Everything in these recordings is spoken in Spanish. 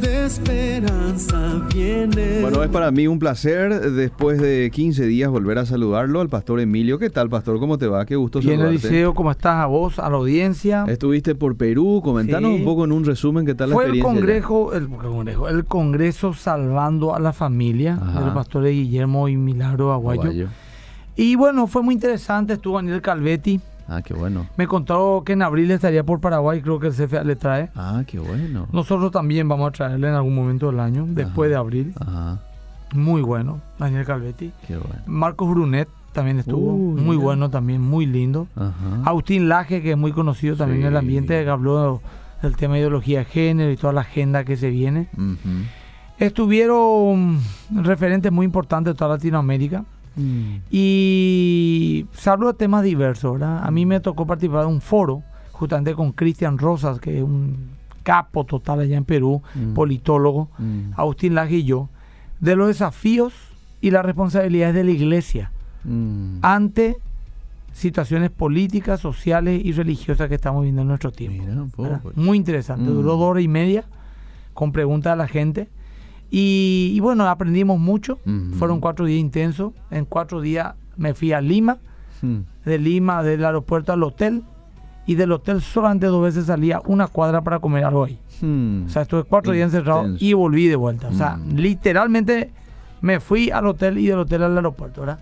de esperanza viene. Bueno, es para mí un placer después de 15 días volver a saludarlo al pastor Emilio. ¿Qué tal, pastor? ¿Cómo te va? Qué gusto Bien, saludarte. Eliseo, ¿cómo estás? A vos, a la audiencia. Estuviste por Perú, comentanos Sí. un poco en un resumen qué tal Fue la el experiencia. allá? congreso, el, congreso, el congreso Salvando a la Familia Ajá. del pastor Guillermo y Milagro Aguayo. Aguayo. Y bueno, fue muy interesante. Estuvo Daniel Calvetti. Ah, qué bueno. Me contó que en abril estaría por Paraguay. Creo que el CFA le trae. Ah, qué bueno. Nosotros también vamos a traerle en algún momento del año, después de abril. Ajá, Muy bueno, Daniel Calvetti. qué bueno. Marcos Brunet también estuvo. Uy, muy bueno también, muy lindo. Ajá. Agustín Laje, que es muy conocido también en el ambiente, que habló del tema de ideología de género y toda la agenda que se viene. Estuvieron referentes muy importantes de toda Latinoamérica y se habló de temas diversos, ¿verdad? A mí me tocó participar de un foro justamente con Cristian Rosas, que es un capo total allá en Perú, Mm. politólogo, Mm. Agustín Laje y yo, de los desafíos y las responsabilidades de la iglesia Mm. ante situaciones políticas, sociales y religiosas que estamos viviendo en nuestro tiempo. Muy interesante, Mm. duró dos horas y media con preguntas a la gente. Y, y bueno, aprendimos mucho, fueron cuatro días intensos, en cuatro días me fui a Lima, Mm. de Lima, del aeropuerto al hotel, y del hotel solamente dos veces salía una cuadra para comer algo ahí. Mm. O sea, estuve cuatro días encerrado y volví de vuelta. O sea, Mm. literalmente me fui al hotel y del hotel al aeropuerto, ¿verdad?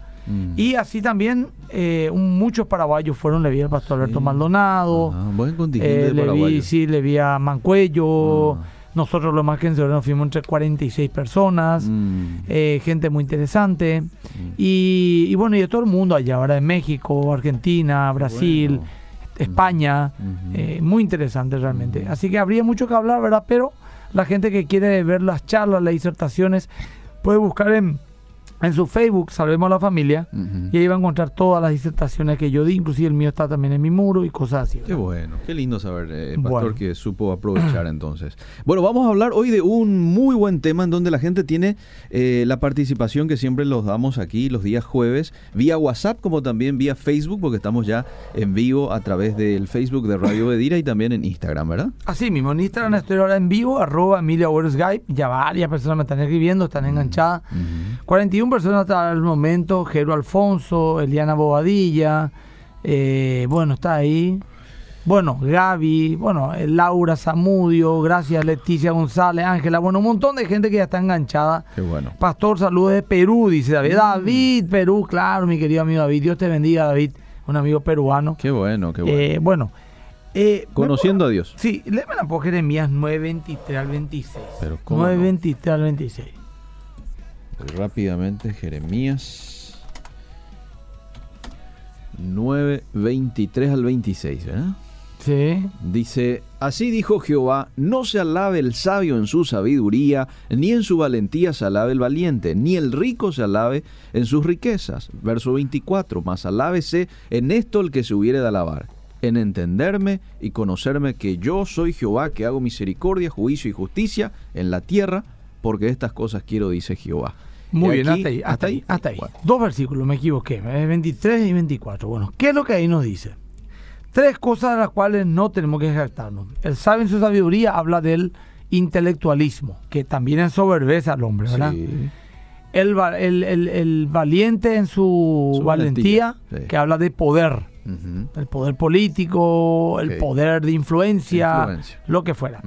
Y así también eh, un- muchos paraguayos fueron, le vi al pastor Alberto Sí. Maldonado, buen eh, le vi, sí, le vi a Mancuello, Ah. Nosotros los más que nos fuimos entre 46 personas, Mm. eh, gente muy interesante, y, y bueno, y de todo el mundo allá, ahora de México, Argentina, Brasil, bueno. España, eh, muy interesante realmente. Así que habría mucho que hablar, ¿verdad? Pero la gente que quiere ver las charlas, las disertaciones, puede buscar en, en su Facebook, Salvemos a la Familia, y ahí va a encontrar todas las disertaciones que yo di, inclusive el mío está también en mi muro y cosas así. Qué bueno, qué lindo saber, eh, pastor, Bueno. que supo aprovechar entonces. Bueno, vamos a hablar hoy de un muy buen tema en donde la gente tiene eh, la participación que siempre los damos aquí los días jueves, vía WhatsApp como también vía Facebook, porque estamos ya en vivo a través del Facebook de Radio Bedira y también en Instagram, ¿verdad? Así mismo, en Instagram estoy ahora en vivo, arroba Emilia Skype, ya varias personas me están escribiendo, están enganchadas. Ujú. 41 personas hasta el momento, Jero Alfonso, Eliana Bobadilla, eh, bueno, está ahí. Bueno, Gaby, bueno, eh, Laura Zamudio, gracias Leticia González, Ángela, bueno, un montón de gente que ya está enganchada. Qué bueno. Pastor, saludos de Perú, dice David. David, Perú, claro, mi querido amigo David. Dios te bendiga, David, un amigo peruano. Qué bueno, qué bueno. Eh, bueno, eh, Conociendo a Dios. Sí, léeme la por Jeremías 9.23 al 26. Pero ¿cómo no? 9.23 al 26. Rápidamente, Jeremías 9, 23 al 26, ¿verdad? Sí. Dice, así dijo Jehová, no se alabe el sabio en su sabiduría, ni en su valentía se alabe el valiente, ni el rico se alabe en sus riquezas. Verso 24, mas alábese en esto el que se hubiere de alabar, en entenderme y conocerme que yo soy Jehová, que hago misericordia, juicio y justicia en la tierra, porque estas cosas quiero, dice Jehová. Muy bien, aquí- hasta ahí, hasta ahí, hasta ahí. Dos versículos, me equivoqué, eh, 23 y 24. Bueno, ¿qué es lo que ahí nos dice? Tres cosas de las cuales no tenemos que jactarnos. El sabio en su sabiduría habla del intelectualismo, que también ensoberbece al hombre, ¿verdad? Sí. El, el- el- el valiente en su, Su valentía, valentía, sí. que habla de poder, el poder político, el poder de influencia, Influencia. lo que fuera.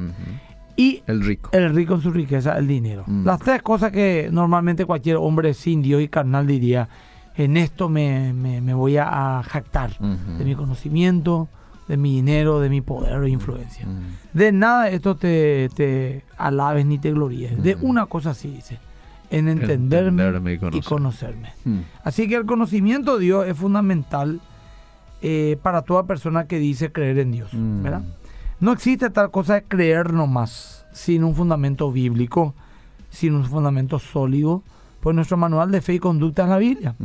Y El rico. el rico en su riqueza, el dinero. Mm. Las tres cosas que normalmente cualquier hombre sin Dios y carnal diría, en esto me, me- me voy a, jactar de mi conocimiento, de mi dinero, de mi poder e influencia. Ujú. De nada esto te, te alabes ni te gloríes. De Ujú. una cosa sí dice, en entenderme, Entenderme y y conocer. conocerme. Mm. Así que el conocimiento de Dios es fundamental eh, para toda persona que dice creer en Dios. Mm. ¿verdad? No existe tal cosa de creer nomás sin un fundamento bíblico, sin un fundamento sólido. Pues nuestro manual de fe y conducta es la Biblia.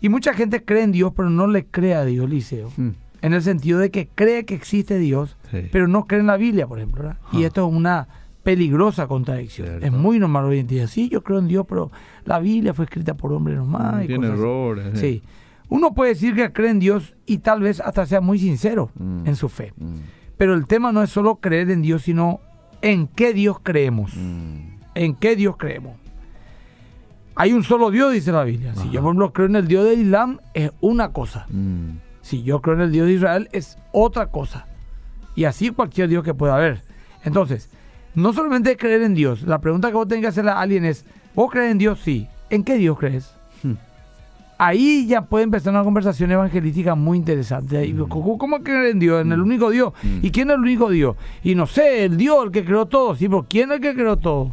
Y mucha gente cree en Dios, pero no le cree a Dios, Liceo. Mm. En el sentido de que cree que existe Dios, Sí. pero no cree en la Biblia, por ejemplo. ¿verdad? Y esto es una peligrosa contradicción. Cierto. Es muy normal hoy en día. Sí, yo creo en Dios, pero la Biblia fue escrita por hombres nomás. y Tiene cosas así. errores. Sí. Uno puede decir que cree en Dios y tal vez hasta sea muy sincero Mm. en su fe. Pero el tema no es solo creer en Dios, sino ¿En qué Dios creemos? Mm. ¿En qué Dios creemos? Hay un solo Dios, dice la Biblia. Si yo, por ejemplo, creo en el Dios del Islam, es una cosa. Mm. Si yo creo en el Dios de Israel, es otra cosa. Y así cualquier Dios que pueda haber. Entonces, no solamente creer en Dios. La pregunta que vos tenés que hacerle a alguien es, ¿vos crees en Dios? Sí. ¿En qué Dios crees? Ahí ya puede empezar una conversación evangelística muy interesante. Ahí, ¿Cómo, creer en Dios? En el único Dios. Mm. ¿Y quién es el único Dios? Y no sé, el Dios, el que creó todo. Sí, pero ¿quién es el que creó todo?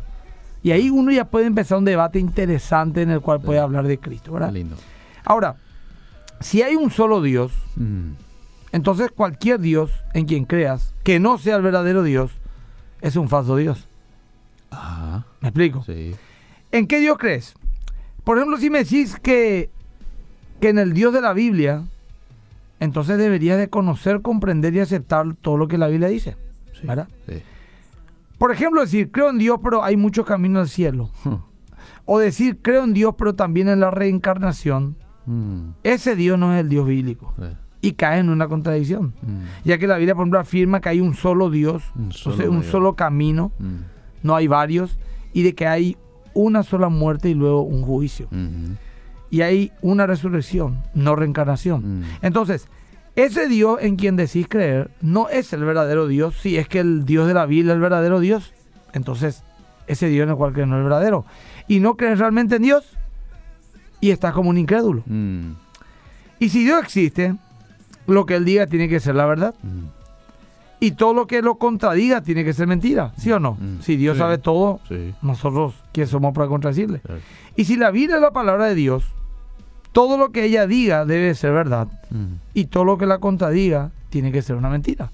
Y ahí uno ya puede empezar un debate interesante en el cual puede hablar de Cristo, ¿verdad? Lindo. Ahora, si hay un solo Dios, Mm. entonces cualquier Dios en quien creas que no sea el verdadero Dios es un falso Dios. Ajá. ¿Me explico? Sí. ¿En qué Dios crees? Por ejemplo, si me decís que, que en el Dios de la Biblia, entonces deberías de conocer, comprender y aceptar todo lo que la Biblia dice. Sí. ¿Verdad? Sí. Por ejemplo, decir, creo en Dios, pero hay muchos caminos al cielo. O decir, creo en Dios, pero también en la reencarnación. Mm. Ese Dios no es el Dios bíblico. Sí. Y cae en una contradicción. Mm. Ya que la Biblia, por ejemplo, afirma que hay un solo Dios, Un solo entonces un solo camino, Mm. no hay varios, y de que hay una sola muerte y luego un juicio. Mhm. Y hay una resurrección, no reencarnación. Mm. Entonces, ese Dios en quien decís creer no es el verdadero Dios. Si es que el Dios de la Biblia es el verdadero Dios, entonces ese Dios en el cual crees no es el verdadero. Y no crees realmente en Dios y estás como un incrédulo. Mm. Y si Dios existe, lo que Él diga tiene que ser la verdad. Mm. Y todo lo que lo contradiga tiene que ser mentira, ¿sí o no? Mm. Si Dios Sí. sabe todo, Sí. nosotros, ¿quién somos para contradecirle? Y si la Biblia es la palabra de Dios, todo lo que ella diga debe ser verdad. Mm. Y todo lo que la contradiga tiene que ser una mentira.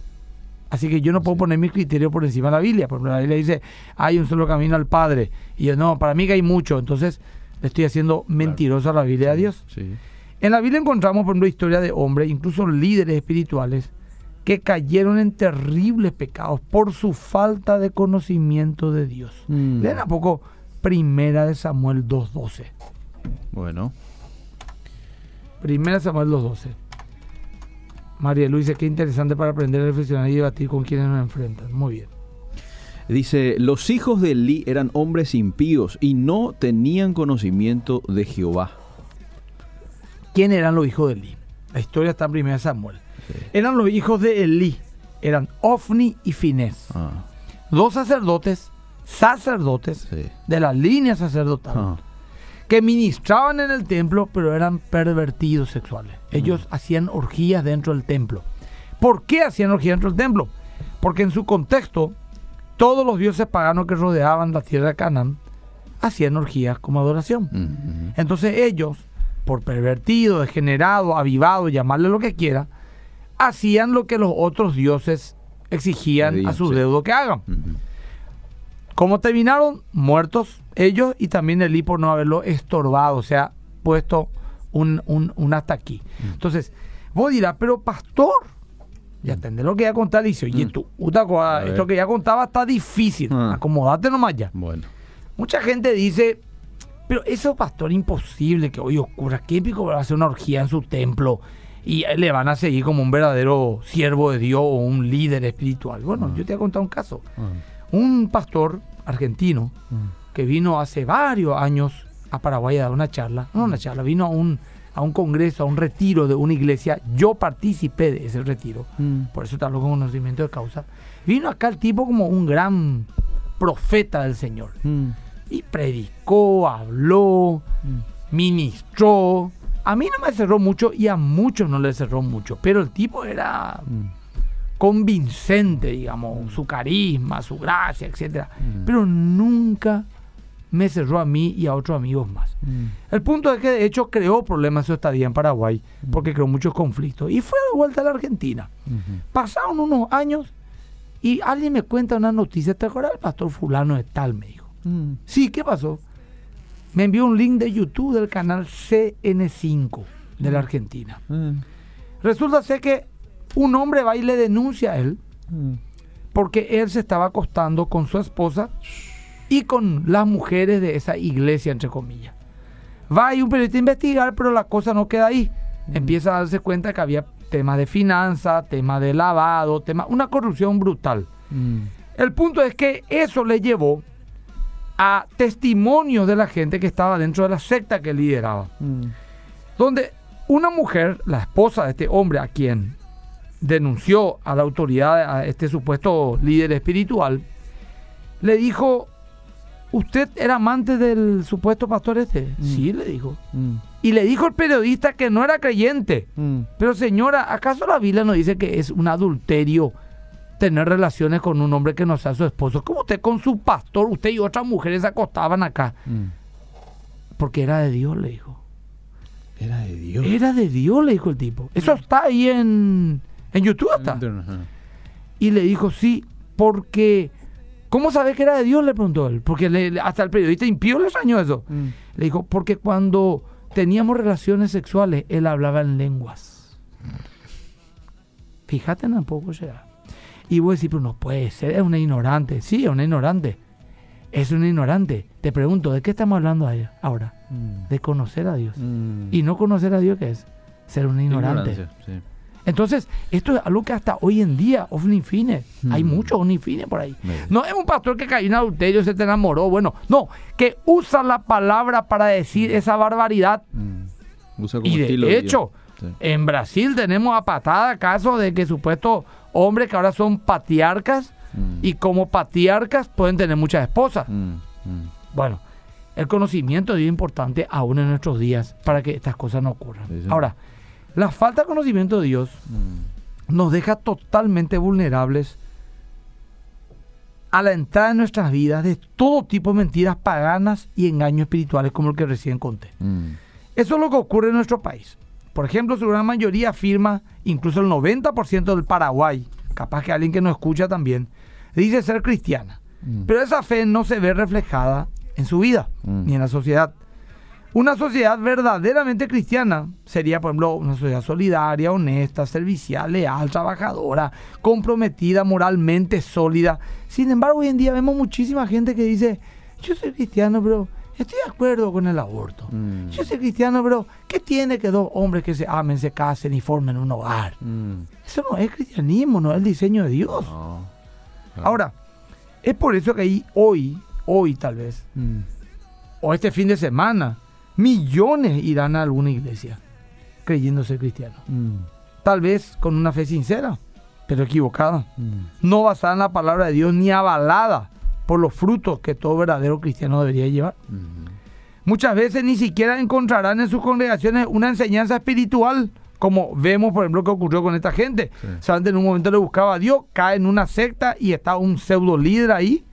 Así que yo no puedo poner mis criterios por encima de la Biblia. Por ejemplo, la Biblia dice, hay un solo camino al Padre. Y yo, no, para mí que hay mucho. Entonces, le estoy haciendo mentiroso a la Biblia de Dios. Sí. En la Biblia encontramos, por ejemplo, historia de hombres, incluso líderes espirituales, que cayeron en terribles pecados por su falta de conocimiento de Dios. Mm. Lean a poco Primera de Samuel 2.12. Bueno. Primera Samuel 2.12. María Luisa, qué interesante para aprender a reflexionar y debatir con quienes nos enfrentan. Muy bien. Dice, los hijos de Eli eran hombres impíos y no tenían conocimiento de Jehová. ¿Quién eran los hijos de Elí? La historia está en Primera de Samuel. Sí. Eran los hijos de Elí. Eran Ofni y Finés. Ah, Dos sacerdotes, sacerdotes sí. de la línea sacerdotal. Ah, que ministraban en el templo, pero eran pervertidos sexuales. Ellos hacían orgías dentro del templo. ¿Por qué hacían orgías dentro del templo? Porque en su contexto, todos los dioses paganos que rodeaban la tierra de Canaán hacían orgías como adoración. Entonces ellos, por pervertido, degenerado, avivado, llamarle lo que quiera, hacían lo que los otros dioses exigían a su sí. deudo que hagan. Mhm. ¿Cómo terminaron? Muertos ellos y también Elí por no haberlo estorbado, o sea, puesto un, un, un hasta aquí. Mm. Entonces, vos dirás, pero pastor, ya entendés lo que ya contar, oye, Mm. tú, puta cosa, A ver. esto que ya contaba está difícil, Ah. acomodate nomás ya. Bueno. Mucha gente dice, pero eso, pastor, imposible que hoy ocurra. ¿Qué épico va a hacer una orgía en su templo? Y le van a seguir como un verdadero siervo de Dios o un líder espiritual. Bueno, yo te voy a contar un caso. Ah, Un pastor argentino ah, que vino hace varios años a Paraguay a dar una charla, no una charla, vino a un, a un congreso, a un retiro de una iglesia. Yo participé de ese retiro, mm, por eso hablo con conocimiento de causa. Vino acá el tipo como un gran profeta del Señor mm, y predicó, habló, mm. ministró. A mí no me cerró mucho y a muchos no le cerró mucho, pero el tipo era Mm. convincente, digamos, su carisma, su gracia. Mm. Pero nunca me cerró a mí y a otros amigos más. Mm. El punto es que de hecho creó problemas su estadía en Paraguay, porque creó muchos conflictos. Y fue de vuelta a la Argentina. Pasaron unos años y alguien me cuenta una noticia. ¿Te acuerdas del pastor fulano de tal? Me dijo. Mm. Sí, ¿qué pasó? Me envió un link de YouTube del canal CN5 de la Argentina. Mm. Resulta ser que un hombre va y le denuncia a él Mm. porque él se estaba acostando con su esposa y con las mujeres de esa iglesia, entre comillas. Va ahí un periodista a investigar, pero la cosa no queda ahí. Empieza a darse cuenta que había temas de finanzas, temas de lavado, temas, una corrupción brutal. Mm. El punto es que eso le llevó a testimonios de la gente que estaba dentro de la secta que lideraba. Donde una mujer, la esposa de este hombre a quien denunció a la autoridad, a este supuesto líder espiritual, le dijo, ¿usted era amante del supuesto pastor este? Sí, le dijo. Y le dijo el periodista que no era creyente. Pero señora, ¿acaso la Biblia no dice que es un adulterio tener relaciones con un hombre que no sea su esposo? Como usted con su pastor, usted y otras mujeres se acostaban acá. Porque era de Dios, le dijo. Era de Dios. Era de Dios, le dijo el tipo. Eso está ahí en, en YouTube. Está. Y le dijo, sí, porque... ¿Cómo sabes que era de Dios? Le preguntó él. Porque le- hasta el periodista impío le extrañó eso. Mm. Le dijo, porque cuando teníamos relaciones sexuales, él hablaba en lenguas. Fíjate en poco será. Y vos decís, pero no puede ser, es una ignorante. Sí, es una ignorante. Es una ignorante. Te pregunto, ¿de qué estamos hablando ahora? De conocer a Dios. Mm. Y no conocer a Dios, ¿qué es? Ser un ignorante. Sí. Entonces, esto es algo que hasta hoy en día, ovnifines, hay Mm. muchos ovnifines por ahí. No es un pastor que cayó en adulterio, se te enamoró, bueno, no, que usa la palabra para decir esa barbaridad. Mm. Usa como Y estilo de hecho, Sí. en Brasil tenemos a patada casos de que supuestos hombres que ahora son patriarcas Mm. y como patriarcas pueden tener muchas esposas. Mm, mm. Bueno, el conocimiento es importante aún en nuestros días para que estas cosas no ocurran. Sí, sí. Ahora, la falta de conocimiento de Dios Mm. nos deja totalmente vulnerables a la entrada en nuestras vidas de todo tipo de mentiras paganas y engaños espirituales como el que recién conté. Mm. Eso es lo que ocurre en nuestro país. Por ejemplo, su gran mayoría afirma, incluso el 90% del Paraguay, capaz que alguien que nos escucha también, dice ser cristiana. Mm. Pero esa fe no se ve reflejada en su vida ni en la sociedad. Una sociedad verdaderamente cristiana sería, por ejemplo, una sociedad solidaria, honesta, servicial, leal, trabajadora, comprometida, moralmente sólida. Sin embargo, hoy en día vemos muchísima gente que dice, yo soy cristiano, pero estoy de acuerdo con el aborto. Mm. Yo soy cristiano, pero ¿qué tiene que dos hombres que se amen, se casen y formen un hogar? Mm. Eso no es cristianismo, no es el diseño de Dios. No. Ahora, es por eso que ahí hoy, hoy tal vez, Mm. o este fin de semana, millones irán a alguna iglesia creyendo ser cristianos. Mm. Tal vez con una fe sincera, pero equivocada. Mm. No basada en la palabra de Dios ni avalada por los frutos que todo verdadero cristiano debería llevar. Mm. Muchas veces ni siquiera encontrarán en sus congregaciones una enseñanza espiritual, como vemos, por ejemplo, que ocurrió con esta gente. Sí. Solamente en un momento le buscaba a Dios, cae en una secta y está un pseudo líder ahí,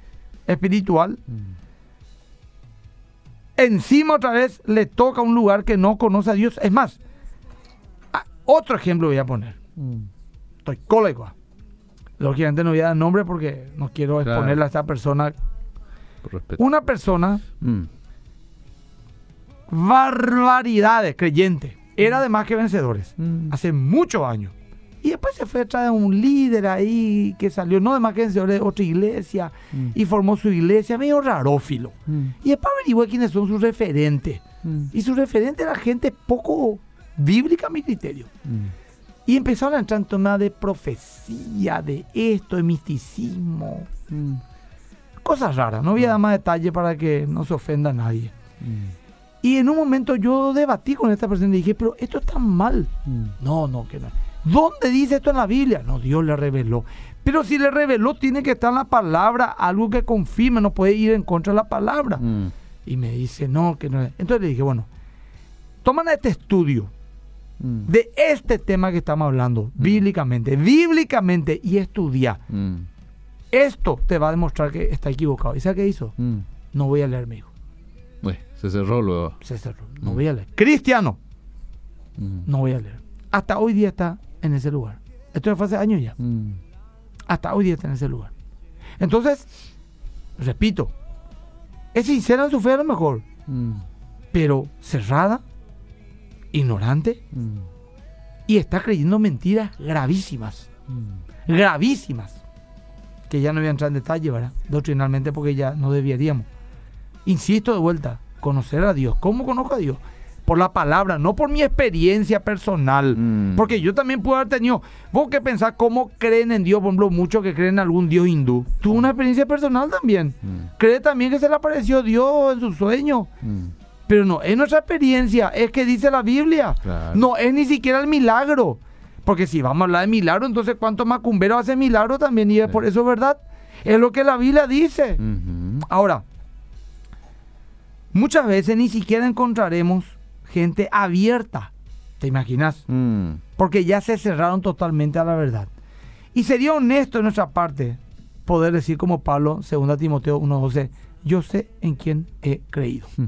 espiritual. Mm. Encima otra vez le toca un lugar que no conoce a Dios. Es más, otro ejemplo voy a poner. Mm. Estoy colegua. Lógicamente no voy a dar nombre porque no quiero Claro. exponerle a esta persona. Una persona, Mm. barbaridades, creyente. Era de más que vencedores. Mm. Hace muchos años. Y después se fue detrás de un líder ahí que salió, no de más que vencedores, de otra iglesia. Mm. Y formó su iglesia, medio rarófilo. Mm. Y después averigué quiénes son sus referentes. Mm. Y su referente era gente poco bíblica a mi criterio. Y empezaron a entrar en temas de profecía, de esto, de misticismo. Cosas raras. No voy a dar más detalle para que no se ofenda a nadie. Y en un momento yo debatí con esta persona y dije, pero esto está mal. No, no, que no. ¿Dónde dice esto en la Biblia? No, Dios le reveló. Pero si le reveló, tiene que estar en la palabra, algo que confirme, no puede ir en contra de la palabra. Mm. Y me dice, no, que no. es". Entonces le dije, bueno, toman este estudio Mm. de este tema que estamos hablando, bíblicamente, bíblicamente, y estudia. Mm. Esto te va a demostrar que está equivocado. ¿Y sabes qué hizo? Mm. No voy a leer, me dijo. Uy, se cerró luego. Se cerró. No Mm. voy a leer. Cristiano, Mm. no voy a leer. Hasta hoy día está en ese lugar. Esto fue hace años ya. Mm. Hasta hoy día está en ese lugar. Entonces, repito, es sincera en su fe a lo mejor, Mm. pero cerrada, ignorante Mm. y está creyendo mentiras gravísimas. Gravísimas. Que ya no voy a entrar en detalle, ¿verdad? Doctrinalmente porque ya no deberíamos. Insisto de vuelta, conocer a Dios. ¿Cómo conozco a Dios? Por la palabra, no por mi experiencia personal. Mm. Porque yo también puedo haber tenido. Vos que pensás cómo creen en Dios, por ejemplo, muchos que creen en algún Dios hindú. Tuvo una experiencia personal también. Mm. Cree también que se le apareció Dios en su sueño. Mm. Pero no es nuestra experiencia, es que dice la Biblia. Claro. No es ni siquiera el milagro. Porque si vamos a hablar de milagro, entonces cuánto macumbero hace milagro también. Y es por eso es verdad. Es lo que la Biblia dice. Ahora, muchas veces ni siquiera encontraremos gente abierta. ¿Te imaginas? Mm. Porque ya se cerraron totalmente a la verdad. Y sería honesto de nuestra parte poder decir como Pablo, 2 Timoteo 1.12, yo sé en quién he creído. Hmm.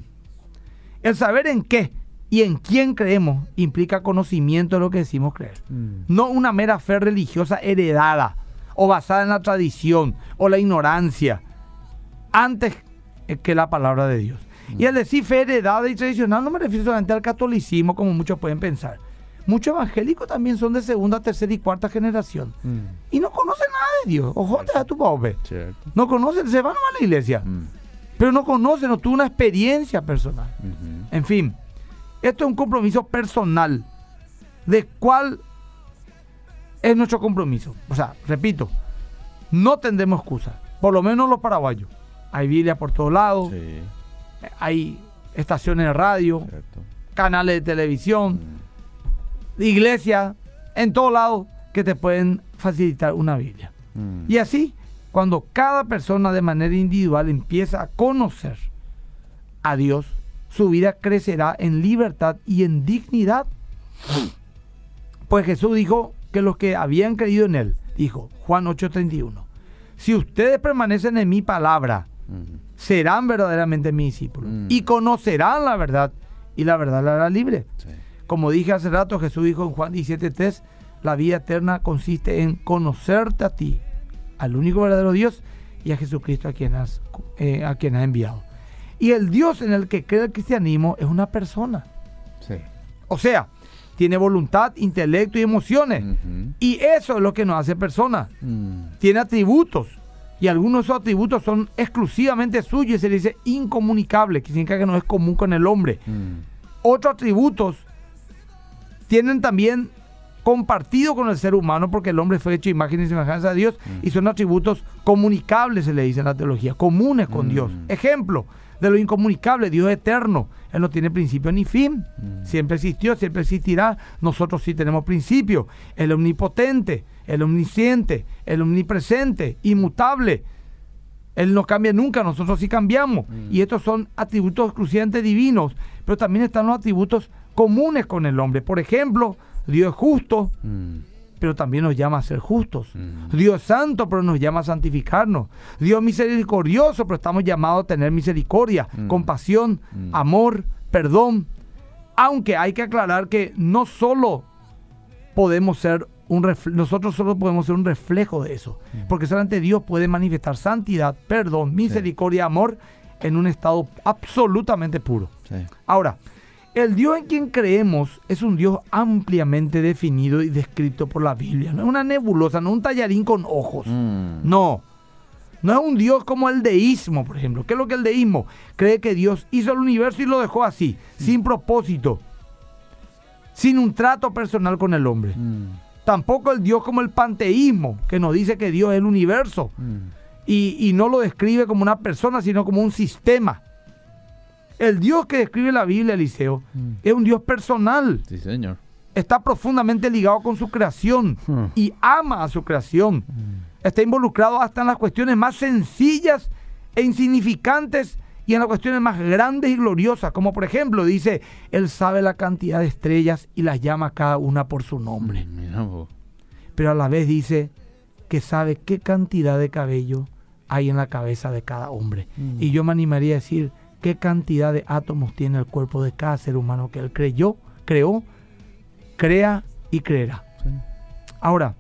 El saber en qué y en quién creemos implica conocimiento de lo que decimos creer. Mm. No una mera fe religiosa heredada o basada en la tradición o la ignorancia antes que la palabra de Dios. Y al decir fe heredada y tradicional no me refiero solamente al catolicismo como muchos pueden pensar. Muchos evangélicos también son de segunda, tercera y cuarta generación. Mm. Y no conocen nada de Dios. Ojo, da tu pobre. Cierto. No conocen, se van a la iglesia. Mm. Pero no conocen, no tuvo una experiencia personal. En fin, esto es un compromiso personal. ¿De cuál es nuestro compromiso? O sea, repito, no tendremos excusa. Por lo menos los paraguayos. Hay Biblia por todos lados, Sí, hay estaciones de radio, cierto. canales de televisión, iglesias, en todos lados que te pueden facilitar una Biblia. Mm. Y así, cuando cada persona de manera individual empieza a conocer a Dios, su vida crecerá en libertad y en dignidad. Pues Jesús dijo que los que habían creído en Él, dijo Juan 8:31, si ustedes permanecen en mi palabra, Mm. Serán verdaderamente mis discípulos Mm. y conocerán la verdad y la verdad la hará libre. Sí. Como dije hace rato, Jesús dijo en Juan 17:3, la vida eterna consiste en conocerte a ti, al único verdadero Dios y a Jesucristo a quien has, eh, a quien has enviado. Y el Dios en el que cree el cristianismo es una persona. Sí. O sea, tiene voluntad, intelecto y emociones. Y eso es lo que nos hace personas. Mm. Tiene atributos. Y algunos de esos atributos son exclusivamente suyos y se le dice incomunicable, que significa que no es común con el hombre. Mm. otros atributos tienen también compartido con el ser humano porque el hombre fue hecho imagen y semejanza de Dios y son atributos comunicables, se le dice en la teología, comunes con Mm. Dios. Ejemplo de lo incomunicable, Dios eterno, Él no tiene principio ni fin, Mm. siempre existió, siempre existirá, nosotros sí tenemos principio, el omnipotente, el omnisciente, el omnipresente, inmutable, él no cambia nunca, nosotros sí cambiamos. Y estos son atributos exclusivamente divinos, pero también están los atributos comunes con el hombre. Por ejemplo, Dios es justo, Mm. pero también nos llama a ser justos. Mm. Dios es santo, pero nos llama a santificarnos. Dios es misericordioso, pero estamos llamados a tener misericordia, Mm. compasión, Mm. amor, perdón. Aunque hay que aclarar que no solo podemos ser un nosotros solo podemos ser un reflejo de eso, porque solamente Dios puede manifestar santidad, perdón, misericordia, amor en un estado absolutamente puro. Sí. Ahora, el Dios en quien creemos es un Dios ampliamente definido y descrito por la Biblia. No es una nebulosa, no un tallarín con ojos. Mm. No. No es un Dios como el deísmo, por ejemplo. ¿Qué es lo que el deísmo? Cree que Dios hizo el universo y lo dejó así, sin propósito, sin un trato personal con el hombre. Mm. Tampoco el Dios como el panteísmo, que nos dice que Dios es el universo Mm. y, y no lo describe como una persona, sino como un sistema. El Dios que describe la Biblia, Eliseo, Mm. es un Dios personal. Sí, señor. Está profundamente ligado con su creación Hmm. y ama a su creación. Está involucrado hasta en las cuestiones más sencillas e insignificantes y en las cuestiones más grandes y gloriosas, como por ejemplo dice, Él sabe la cantidad de estrellas y las llama cada una por su nombre. Vos. Pero a la vez dice que sabe qué cantidad de cabello hay en la cabeza de cada hombre. Mm. Y yo me animaría a decir qué cantidad de átomos tiene el cuerpo de cada ser humano que Él creyó, creó, crea y creerá. Sí. Ahora,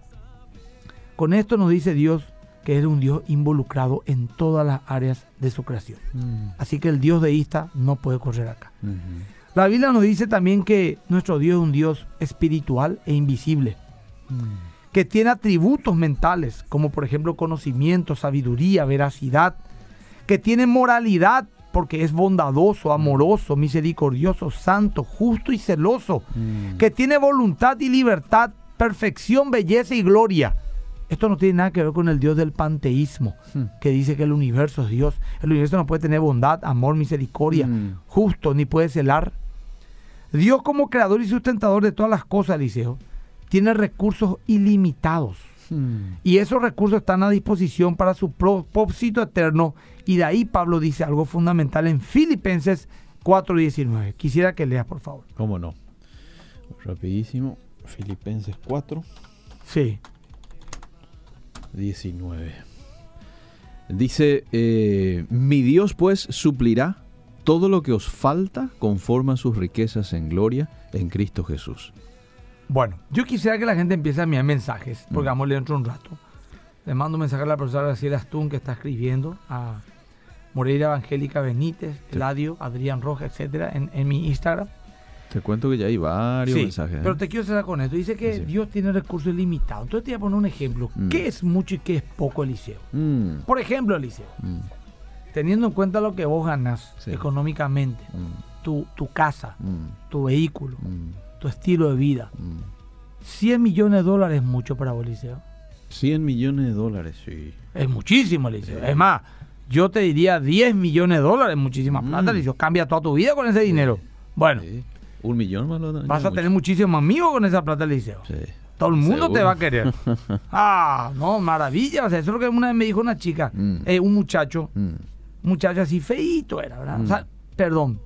con esto nos dice Dios que es un Dios involucrado en todas las áreas de su creación. Mm. Así que el Dios deísta no puede correr acá. La Biblia nos dice también que nuestro Dios es un Dios espiritual e invisible, Mm. que tiene atributos mentales, como por ejemplo conocimiento, sabiduría, veracidad, que tiene moralidad porque es bondadoso, amoroso, misericordioso, santo, justo y celoso, que tiene voluntad y libertad, perfección, belleza y gloria. Esto no tiene nada que ver con el Dios del panteísmo, Hmm. que dice que el universo es Dios. El universo no puede tener bondad, amor, misericordia, Mm. justo, ni puede celar. Dios como creador y sustentador de todas las cosas, Eliseo, tiene recursos ilimitados. Hmm. Y esos recursos están a disposición para su propósito eterno. Y de ahí Pablo dice algo fundamental en Filipenses 4:19. Quisiera que leas, por favor. ¿Cómo no? Rapidísimo. Filipenses 4, Sí. 19. Dice, eh, mi Dios pues suplirá todo lo que os falta conforme a sus riquezas en gloria en Cristo Jesús. Bueno, yo quisiera que la gente empiece a enviar mensajes, porque Mm. vamos a leer dentro de un rato. Le mando un mensaje a la profesora Graciela Astún que está escribiendo, a Moreira Evangélica Benítez. Eladio, Adrián Roja, etcétera, en, en mi Instagram. Te cuento que ya hay varios Sí, mensajes. ¿eh? pero te quiero cerrar con esto. Dice que Sí. Dios tiene recursos ilimitados. Entonces te voy a poner un ejemplo. Mm. ¿Qué es mucho y qué es poco, Eliseo? Mm, Por ejemplo, Eliseo, mm, teniendo en cuenta lo que vos ganas Sí. económicamente, tu, tu casa, tu vehículo, tu estilo de vida, mm. 100 millones de dólares es mucho para vos, Eliseo. 100 millones de dólares, sí. Es muchísimo, Eliseo. Es más, yo te diría 10 millones de dólares, muchísima plata, Eliseo. Cambia toda tu vida con ese dinero. Bueno, Sí. Un millón más lo dan. vas a mucho. tener muchísimos amigos con esa plata, Eliseo. Sí. Todo el mundo te va a querer. Ah, no, maravilla. O sea, eso es lo que una vez me dijo una chica, Mm. eh, un muchacho, Mm, muchacho así feíto era, ¿verdad? Mm. O sea, perdón,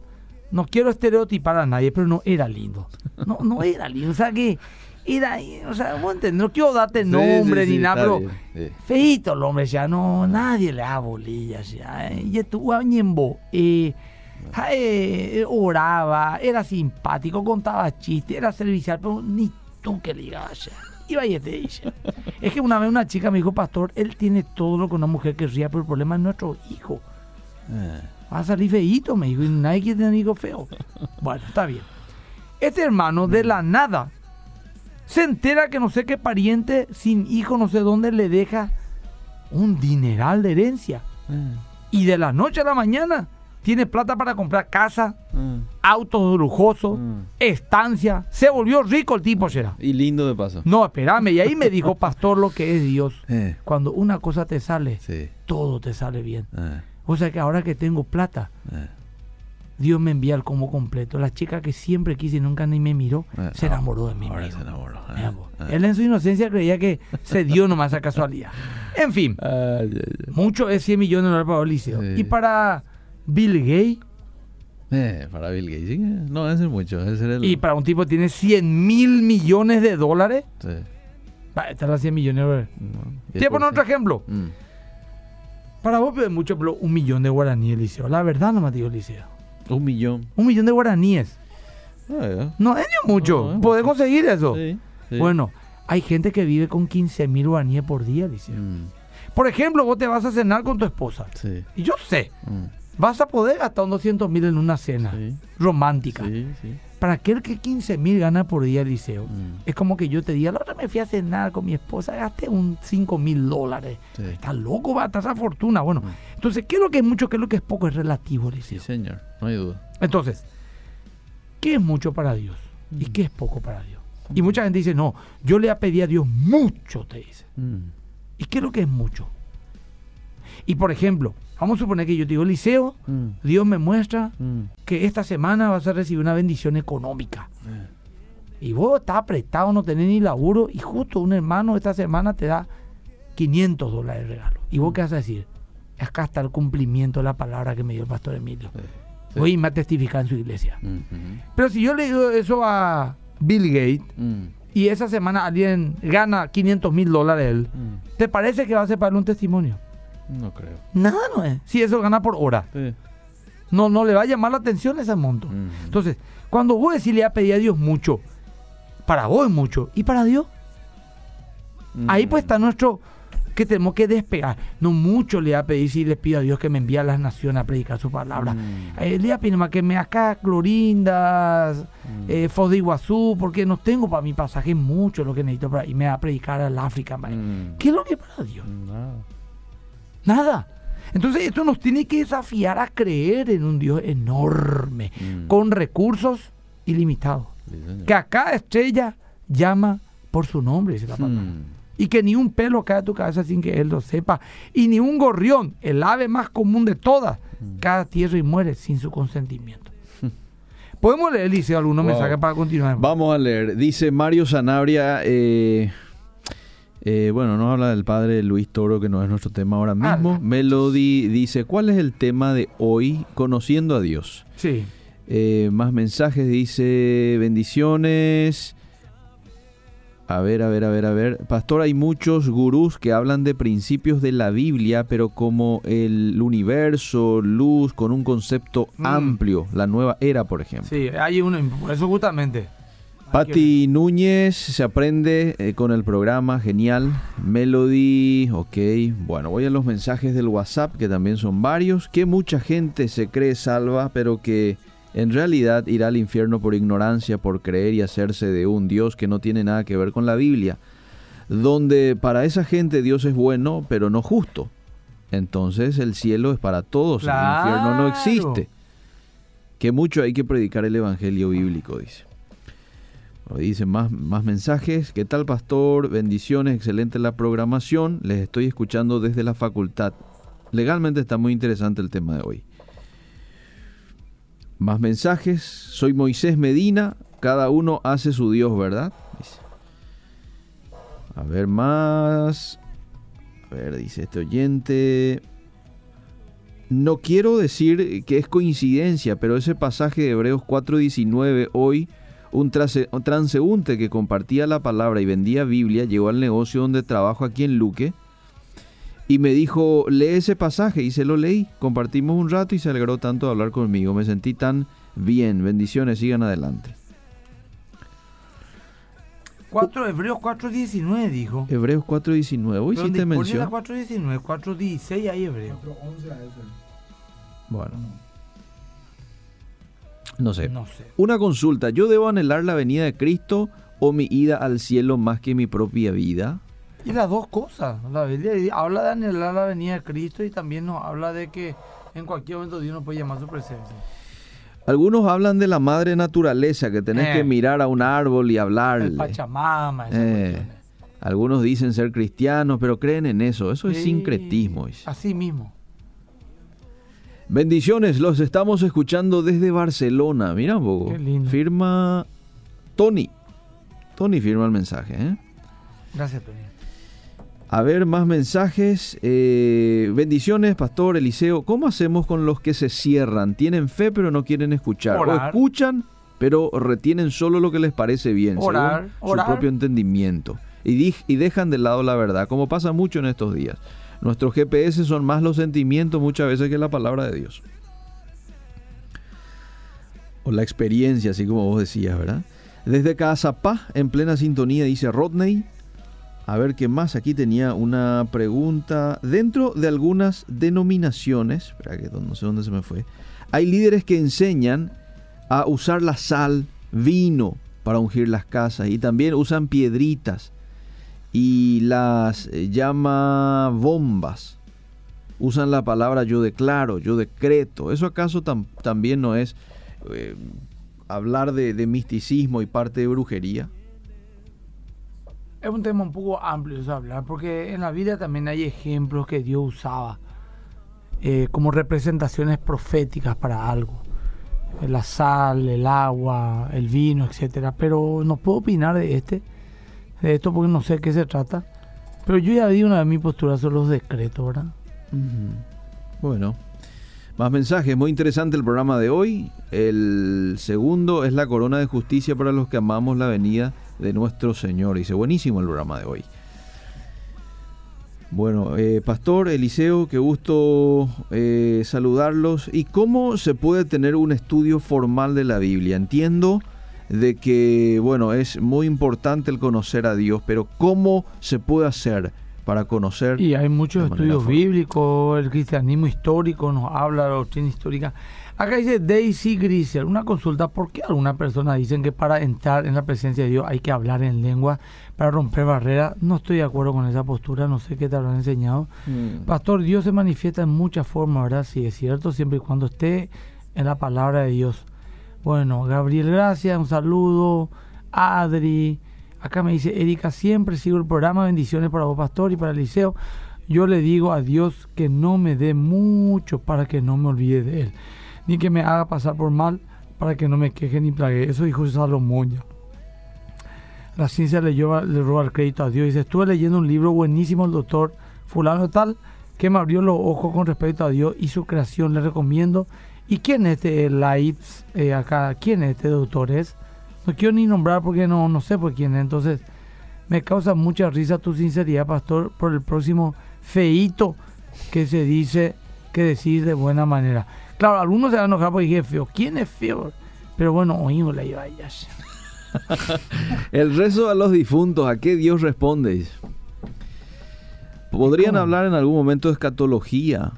no quiero estereotipar a nadie, pero no era lindo. No, no era lindo. O sea, que era, o sea, vos entendés, no quiero darte Sí, nombre sí, ni nada, pero bien, sí. feíto el hombre ya, no, nadie le da bolillas ya. eh. Y tu añembo, eh, eh, oraba, era simpático, contaba chistes, era servicial, pero ni tú que le digas ya. Iba y te dice. Es que una vez una chica me dijo, pastor, él tiene todo lo que una mujer querría, pero el problema es nuestro hijo. Eh, Va a salir feíto, me dijo, y nadie quiere tener hijo feo. Bueno, está bien. Este hermano de la nada se entera que no sé qué pariente sin hijo, no sé dónde, le deja un dineral de herencia. eh, Y de la noche a la mañana tiene plata para comprar casa, eh. autos lujosos, Mm. estancia. Se volvió rico el tipo, será. Y lindo de paso. No, espérame. Y ahí me dijo, pastor, lo que es Dios. Eh, Cuando una cosa te sale, sí. todo te sale bien. eh, O sea que ahora que tengo plata, eh. Dios me envía el combo completo. La chica que siempre quise y nunca ni me miró, Eh, se enamoró de mí. Ahora amigo. se enamoró. Él en su inocencia creía que se dio nomás a casualidad. En fin, mucho es 100 millones de dólares para Eliseo. Sí. Y para Bill Gates, Eh, para Bill Gates. sí, eh, No, ese es mucho. Ese era el... y para un tipo que tiene 100 mil millones de dólares, Sí. va estar a 100 millones de dólares. No, Te voy a poner otro 10%. ejemplo. Mm. Para vos es mucho, pero un millón de guaraníes, Eliseo. La verdad no me digo, Eliseo. Un millón. Un millón de guaraníes. Ah, ya. No es ni mucho. No, ¿Podés conseguir eso? Sí, sí. Bueno, hay gente que vive con 15 mil guaraníes por día, Eliseo. Mm, Por ejemplo, vos te vas a cenar con tu esposa. Sí. Y yo sé, Mm, vas a poder gastar unos 200 mil en una cena Sí. romántica. Sí, sí. Para aquel que 15 mil gana por día, Eliseo, Mm, es como que yo te diga, la otra me fui a cenar con mi esposa, gasté un 5 mil dólares. Sí. Estás loco, va a esa fortuna. Bueno, Mm. entonces, ¿qué es lo que es mucho, qué es lo que es poco? Es relativo, Sí, Eliseo. señor. No hay duda. Entonces, ¿qué es mucho para Dios? ¿Y Mm. qué es poco para Dios? Y mucha gente dice, no, yo le pedí a Dios mucho, te dice. ¿Y qué es lo que es mucho? Y por ejemplo, vamos a suponer que yo te digo, Eliseo, mm, Dios me muestra mm. que esta semana vas a recibir una bendición económica. Eh, Y vos estás apretado, no tenés ni laburo, y justo un hermano esta semana te da 500 dólares de regalo. ¿Y vos qué vas a decir? Acá está el cumplimiento de la palabra que me dio el pastor Emilio. sí, sí. Voy a irme a testificar en su iglesia. Mm, mm, Pero si yo le digo eso a Bill Gates mm, y esa semana alguien gana 500 mil dólares él, mm. ¿te parece que va a ser para un testimonio? No creo. Nada no es. Si eso gana por hora. Sí. No, no le va a llamar la atención ese monto. Mm. Entonces, cuando vos decís le ha pedido a Dios mucho, para vos es mucho, ¿y para Dios? Ahí pues está nuestro, que tenemos que despegar. No mucho le ha pedido si le pido a Dios que me envíe a las naciones a predicar su palabra. Mm. Eh, le ha pedido más que me acá Clorindas, Mm. eh, Foz de Iguazú, porque no tengo para mi pasaje mucho lo que necesito para irme a predicar al África. Mm. ¿Qué es lo que para Dios? Nada. Entonces esto nos tiene que desafiar a creer en un Dios enorme, Mm. con recursos ilimitados, que a cada estrella llama por su nombre, dice la palabra. Mm. Y que ni un pelo cae a tu cabeza sin que él lo sepa. Y ni un gorrión, el ave más común de todas, Mm. cada tierra y muere sin su consentimiento. Podemos leer, Liceo, algunos Wow. mensajes para continuar. Vamos a leer. Dice Mario Sanabria. eh, eh, bueno, nos habla del padre Luis Toro, que no es nuestro tema ahora mismo. Ah. Melody dice: ¿Cuál es el tema de hoy? Conociendo a Dios. Sí. Eh, más mensajes, dice: bendiciones. A ver, a ver, a ver, a ver. Pastor, hay muchos gurús que hablan de principios de la Biblia, pero como el universo, luz, con un concepto Mm. amplio, la nueva era, por ejemplo. Sí, hay uno, por eso justamente. Patti Núñez se aprende eh, con el programa, genial. Melody, ok. Bueno, voy a los mensajes del WhatsApp, que también son varios. Que mucha gente se cree salva, pero que en realidad irá al infierno por ignorancia, por creer y hacerse de un Dios que no tiene nada que ver con la Biblia. Donde para esa gente Dios es bueno, pero no justo. Entonces el cielo es para todos, el infierno no existe. Que mucho hay que predicar el evangelio bíblico, dice. Dice más, más mensajes. ¿Qué tal, pastor? Bendiciones, excelente la programación. Les estoy escuchando desde la facultad. Legalmente está muy interesante el tema de hoy. Más mensajes. Soy Moisés Medina. Cada uno hace su Dios, ¿verdad? A ver más. A ver, dice este oyente. No quiero decir que es coincidencia, pero ese pasaje de Hebreos 4:19 hoy, un, trase- un transeúnte que compartía la palabra y vendía Biblia llegó al negocio donde trabajo aquí en Luque y me dijo, lee ese pasaje y se lo leí. Compartimos un rato y se alegró tanto de hablar conmigo. Me sentí tan bien. Bendiciones, sigan adelante. 4 Hebreos 4.19 dijo. Hebreos 4:19. Hoy sí te la 4.19, 4.16 hay Hebreo. Bueno. No sé. No sé. Una consulta, ¿yo debo anhelar la venida de Cristo o mi ida al cielo más que mi propia vida? Y las dos cosas. La Biblia habla de anhelar la venida de Cristo y también nos habla de que en cualquier momento Dios nos puede llamar a su presencia. Algunos hablan de la madre naturaleza, que tenés Eh. que mirar a un árbol y El hablarle. Pachamama, Eh. Algunos dicen ser cristianos, pero creen en eso. Eso es sincretismo. Así mismo. Bendiciones, los estamos escuchando desde Barcelona. Mira. Qué lindo. Firma Tony. Tony firma el mensaje. ¿eh? Gracias, Tony. A ver, más mensajes. Eh, bendiciones, Pastor Eliseo. ¿Cómo hacemos con los que se cierran? Tienen fe pero no quieren escuchar. O escuchan pero retienen solo lo que les parece bien, Orar, según orar. su propio entendimiento. Y, y dejan de lado la verdad, como pasa mucho en estos días. Nuestros GPS son más los sentimientos muchas veces que la palabra de Dios. O la experiencia, así como vos decías, ¿verdad? Desde Casapá, en plena sintonía, dice Rodney. A ver qué más. Aquí tenía una pregunta. Dentro de algunas denominaciones, espera que no sé dónde se me fue, hay líderes que enseñan a usar la sal, vino para ungir las casas y también usan piedritas y las eh, llama bombas. Usan la palabra yo declaro, yo decreto. ¿Eso acaso tam- también no es eh, hablar de, misticismo y parte de brujería? Es un tema un poco amplio eso hablar, porque en la Biblia también hay ejemplos que Dios usaba eh, como representaciones proféticas para algo. La sal, el agua, el vino, etcétera. Pero no puedo opinar de este, de esto porque no sé de qué se trata. Pero yo ya di una de mis posturas sobre los decretos, ¿verdad? Bueno, más mensajes. Muy interesante el programa de hoy. El segundo es la corona de justicia para los que amamos la venida de nuestro Señor. Dice, buenísimo el programa de hoy. Bueno, eh, Pastor Eliseo, qué gusto eh, saludarlos. ¿Y cómo se puede tener un estudio formal de la Biblia? Entiendo de que, bueno, es muy importante el conocer a Dios, pero ¿cómo se puede hacer para conocer. Y hay muchos estudios bíblicos, el cristianismo histórico nos habla de la doctrina histórica. Acá dice Daisy Grisel, una consulta, ¿por qué algunas personas dicen que para entrar en la presencia de Dios hay que hablar en lengua para romper barreras? No estoy de acuerdo con esa postura, no sé qué te habrán enseñado. Mm. Pastor, Dios se manifiesta en muchas formas, ¿verdad? Sí, es cierto, siempre y cuando esté en la palabra de Dios. Bueno, Gabriel, gracias, un saludo. Adri, acá me dice Erika, siempre sigo el programa, bendiciones para vos, Pastor, y para Eliseo. Yo le digo a Dios que no me dé mucho para que no me olvide de Él, ni que me haga pasar por mal para que no me queje ni plague. Eso dijo Salomón ya. La ciencia le, lleva, le roba el crédito a Dios. Dice, estuve leyendo un libro buenísimo, el doctor fulano tal, que me abrió los ojos con respecto a Dios y su creación. Le recomiendo. ¿Y quién es este Lives eh, acá? ¿Quién es este doctor? Es? No quiero ni nombrar porque no, no sé por quién es. Entonces, me causa mucha risa tu sinceridad, pastor, por el próximo feíto que se dice, que decís de buena manera. Claro, algunos se van a enojar porque dije feo. ¿Quién es feo? Pero bueno, oímos la iba El rezo a los difuntos, ¿a qué Dios responde? Podrían hablar en algún momento de escatología.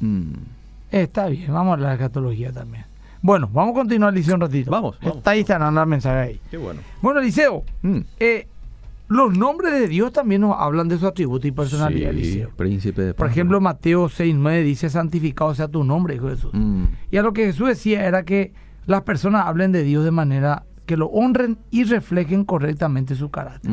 Mm. Está bien, vamos a de escatología también. Bueno, vamos a continuar, Liceo, un ratito. Vamos, vamos. Está ahí, están dando el mensaje ahí. Qué bueno. Bueno, Liceo, Mm. eh, los nombres de Dios también nos hablan de su atributo y personalidad, Sí, Liceo. príncipe de Por ejemplo, Mateo 6.9 dice, santificado sea tu nombre, hijo Jesús. Mm. Y a lo que Jesús decía era que las personas hablen de Dios de manera que lo honren y reflejen correctamente su carácter.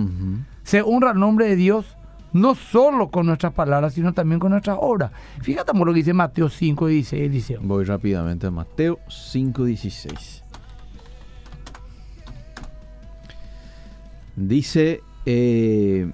Se honra el nombre de Dios no solo con nuestras palabras, sino también con nuestras obras. Fíjate amor, lo que dice Mateo 5 y 16, Eliseo. Voy rápidamente a Mateo 5:16. Dice, eh,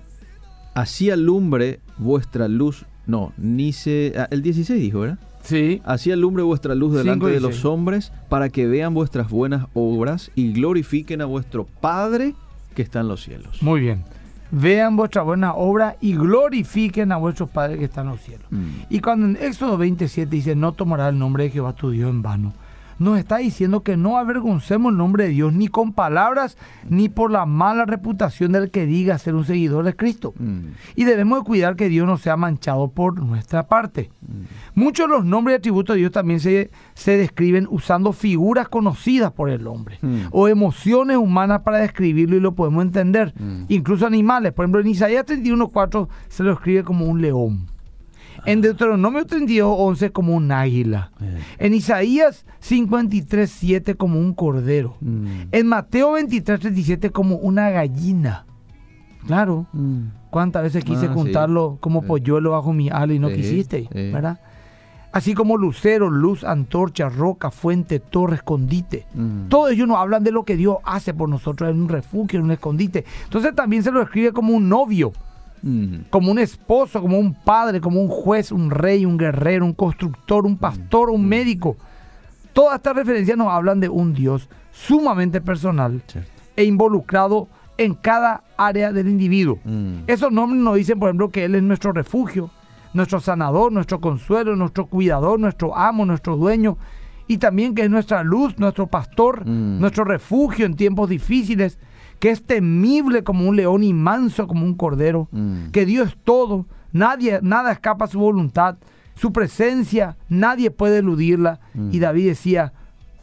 así alumbre vuestra luz. No, ni se... ah, el 16 dijo, ¿verdad? Sí. Así alumbre vuestra luz delante de 5:16. los hombres para que vean vuestras buenas obras y glorifiquen a vuestro Padre que está en los cielos. Muy bien. Vean vuestra buena obra y glorifiquen a vuestros padres que están en los cielos. Mm. Y cuando en Éxodo 27 dice, no tomará el nombre de Jehová tu Dios en vano, nos está diciendo que no avergoncemos el nombre de Dios ni con palabras ni por la mala reputación del que diga ser un seguidor de Cristo. Mm. Y debemos de cuidar que Dios no sea manchado por nuestra parte. Muchos de los nombres y atributos de Dios también se, se describen usando figuras conocidas por el hombre Mm. o emociones humanas para describirlo y lo podemos entender. Mm. Incluso animales. Por ejemplo, en Isaías 31.4 se lo escribe como un león. En Deuteronomio 32.11 como un águila. Eh. En Isaías 53.7 como un cordero. Mm. En Mateo 23.37 como una gallina. Claro. Mm. ¿Cuántas veces quise Ah, sí. juntarlo como Sí. polluelo bajo mi ala y no Sí, quisiste? sí. ¿Verdad? Así como lucero, luz, antorcha, roca, fuente, torre, escondite. Mm. Todo ello nos hablan de lo que Dios hace por nosotros en un refugio, en un escondite. Entonces también se lo escribe como un novio, Mm. como un esposo, como un padre, como un juez, un rey, un guerrero, un constructor, un pastor, un médico. Todas estas referencias nos hablan de un Dios sumamente personal Cierto. e involucrado en cada área del individuo. Mm. Esos nombres nos dicen, por ejemplo, que Él es nuestro refugio, nuestro sanador, nuestro consuelo, nuestro cuidador, nuestro amo, nuestro dueño, y también que es nuestra luz, nuestro pastor, Mm. nuestro refugio en tiempos difíciles, que es temible como un león y manso como un cordero, Mm. que Dios es todo, nadie, nada escapa a su voluntad, su presencia, nadie puede eludirla. Mm. Y David decía,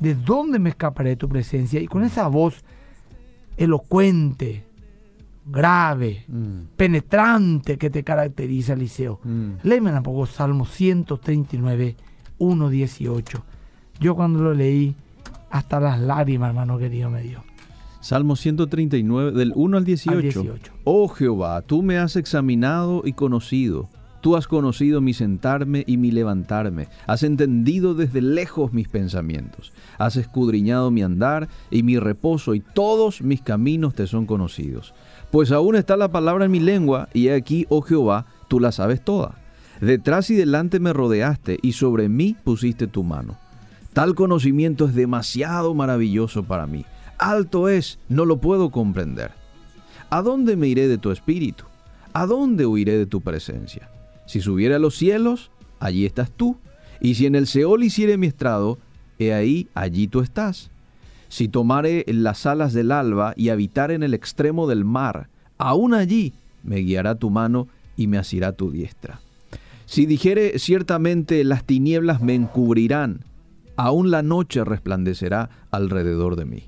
¿de dónde me escaparé de tu presencia? Y con esa voz elocuente, grave, Mm. penetrante que te caracteriza, Eliseo. Mm. Léeme un poco Salmo 139, 1, 18. Yo cuando lo leí, hasta las lágrimas, hermano querido, me dio. Salmo 139, del 1 al 18. Al 18. Oh Jehová, tú me has examinado y conocido. Tú has conocido mi sentarme y mi levantarme. Has entendido desde lejos mis pensamientos. Has escudriñado mi andar y mi reposo, y todos mis caminos te son conocidos. Pues aún está la palabra en mi lengua, y he aquí, oh Jehová, tú la sabes toda. Detrás y delante me rodeaste, y sobre mí pusiste tu mano. Tal conocimiento es demasiado maravilloso para mí. Alto es, no lo puedo comprender. ¿A dónde me iré de tu espíritu? ¿A dónde huiré de tu presencia? Si subiere a los cielos, allí estás tú. Y si en el Seol hiciere mi estrado, he ahí, allí tú estás. Si tomare las alas del alba y habitar en el extremo del mar, aún allí me guiará tu mano y me asirá tu diestra. Si dijere ciertamente las tinieblas me encubrirán, aún la noche resplandecerá alrededor de mí.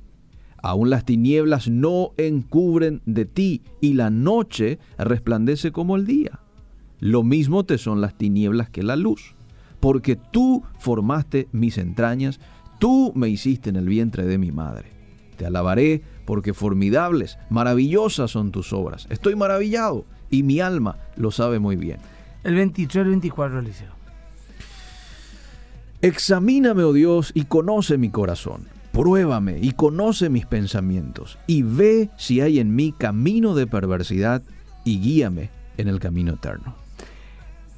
Aún las tinieblas no encubren de ti y la noche resplandece como el día. Lo mismo te son las tinieblas que la luz, porque tú formaste mis entrañas, tú me hiciste en el vientre de mi madre. Te alabaré porque formidables, maravillosas son tus obras. Estoy maravillado y mi alma lo sabe muy bien. El 23, el 24, Eliseo. Examíname, oh Dios, y conoce mi corazón. Pruébame y conoce mis pensamientos, y ve si hay en mí camino de perversidad, y guíame en el camino eterno.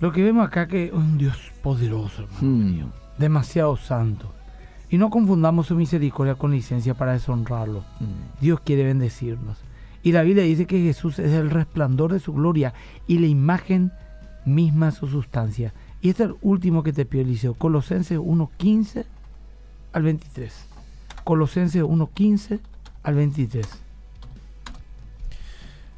Lo que vemos acá que es un Dios poderoso, hermano Hmm. mío, demasiado santo. Y no confundamos su misericordia con licencia para deshonrarlo. Mm. Dios quiere bendecirnos. Y la Biblia dice que Jesús es el resplandor de su gloria y la imagen misma de su sustancia. Y este es el último que te pido, Eliseo. Colosenses 1.15 al 23. Colosenses 1.15 al 23.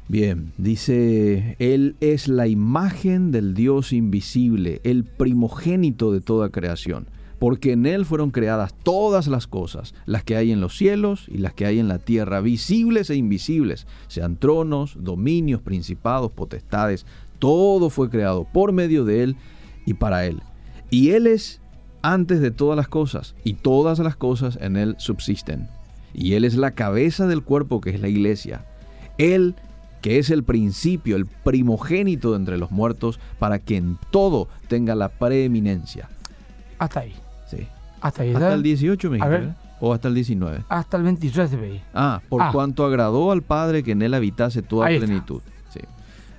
Bien, dice, Él es la imagen del Dios invisible, el primogénito de toda creación, porque en Él fueron creadas todas las cosas, las que hay en los cielos y las que hay en la tierra, visibles e invisibles, sean tronos, dominios, principados, potestades, todo fue creado por medio de Él y para Él. Y Él es antes de todas las cosas, y todas las cosas en Él subsisten. Y Él es la cabeza del cuerpo que es la iglesia. Él que es el principio, el primogénito de entre los muertos, para que en todo tenga la preeminencia. Hasta ahí. Sí. Hasta ahí. Hasta el 18 me A dijiste. O hasta el 19. Hasta el 23 se ve. Ah, por Ah. cuanto agradó al Padre que en él habitase toda Ahí plenitud.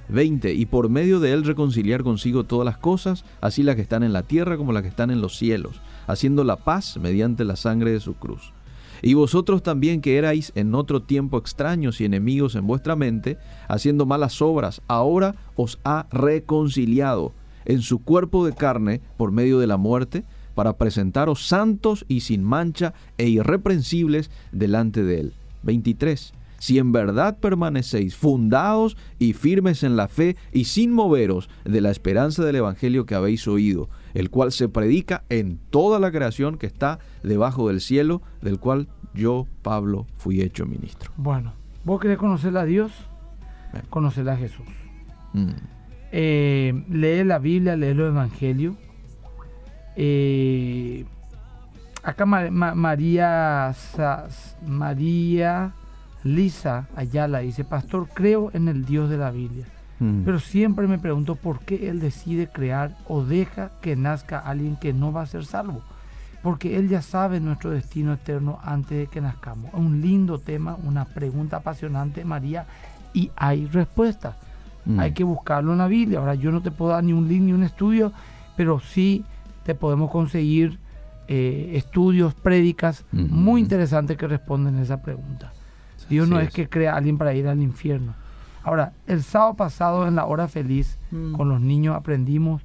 20. Y por medio de él reconciliar consigo todas las cosas, así las que están en la tierra como las que están en los cielos, haciendo la paz mediante la sangre de su cruz. Y vosotros también que erais en otro tiempo extraños y enemigos en vuestra mente, haciendo malas obras, ahora os ha reconciliado en su cuerpo de carne por medio de la muerte, para presentaros santos y sin mancha e irreprensibles delante de él. 23. Si en verdad permanecéis fundados y firmes en la fe y sin moveros de la esperanza del Evangelio que habéis oído, el cual se predica en toda la creación que está debajo del cielo, del cual yo, Pablo, fui hecho ministro. Bueno, vos querés conocer a Dios, conocer a Jesús. Mm. Eh, lee la Biblia, lee los Evangelios. Eh, acá Ma- Ma- María, María Lisa Ayala dice, Pastor, creo en el Dios de la Biblia. Mm. Pero siempre me pregunto por qué Él decide crear o deja que nazca alguien que no va a ser salvo. Porque Él ya sabe nuestro destino eterno antes de que nazcamos. Un lindo tema, una pregunta apasionante, María, y hay respuesta. Mm. Hay que buscarlo en la Biblia. Ahora, yo no te puedo dar ni un link ni un estudio, pero sí te podemos conseguir eh, estudios, prédicas muy interesantes que responden a esa pregunta. Dios no es, es. que crea a alguien para ir al infierno. Ahora, el sábado pasado en la hora feliz, Mm. con los niños aprendimos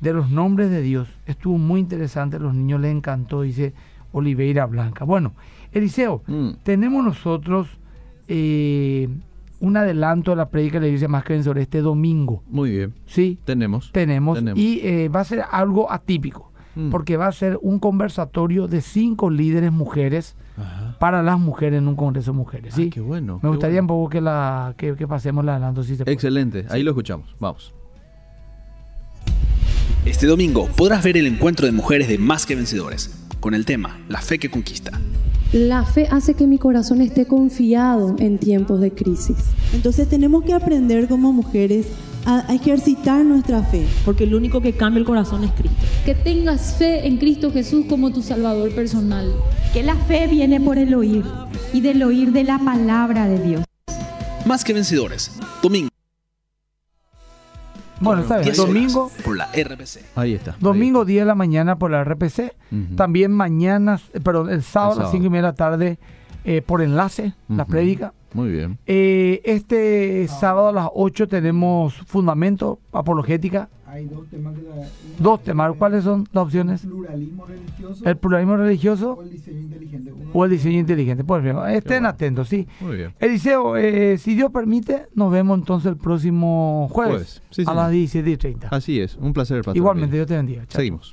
de los nombres de Dios. Estuvo muy interesante, a los niños les encantó, dice Oliveira Blanca. Bueno, Eliseo, Mm. tenemos nosotros eh, un adelanto de la prédica de la iglesia más que vencedor este domingo. Muy bien. Sí, Tenemos. tenemos. Tenemos. Y eh, va a ser algo atípico, Mm. porque va a ser un conversatorio de cinco líderes mujeres Ajá. para las mujeres en un congreso de mujeres. ¿sí? Ah, qué bueno. Me qué gustaría bueno. un poco que, la, que, que pasemos el adelanto, si se puede. Excelente. Ahí lo escuchamos. Vamos. Este domingo podrás ver el encuentro de mujeres de Más que Vencedores, con el tema La fe que conquista. La fe hace que mi corazón esté confiado en tiempos de crisis. Entonces tenemos que aprender como mujeres a, a ejercitar nuestra fe. porque el único que cambia el corazón es Cristo. Que tengas fe en Cristo Jesús como tu Salvador personal. Que la fe viene por el oír y del oír de la palabra de Dios. Más que Vencedores, domingo. Bueno, está bien. 10 horas, Domingo, por la RPC. Ahí está. domingo 10 de la mañana por la RPC. Ujú. También mañana, eh, perdón, el sábado, El a las sábado. 5 y media de la tarde eh, por enlace, la prédica. Muy bien. Eh, este sábado a las 8 tenemos fundamento apologética Hay dos temas que la- Dos temas. ¿Cuáles son las opciones? pluralismo religioso El pluralismo religioso o el diseño inteligente. Uno o el diseño inteligente. Por ejemplo, estén atentos, sí. Muy bien. Eliseo, eh, si Dios permite, nos vemos entonces el próximo jueves, Jueves, sí, a señor. las 17 y 30. Así es, un placer, pastor. Igualmente, Dios te bendiga. Chao. Seguimos.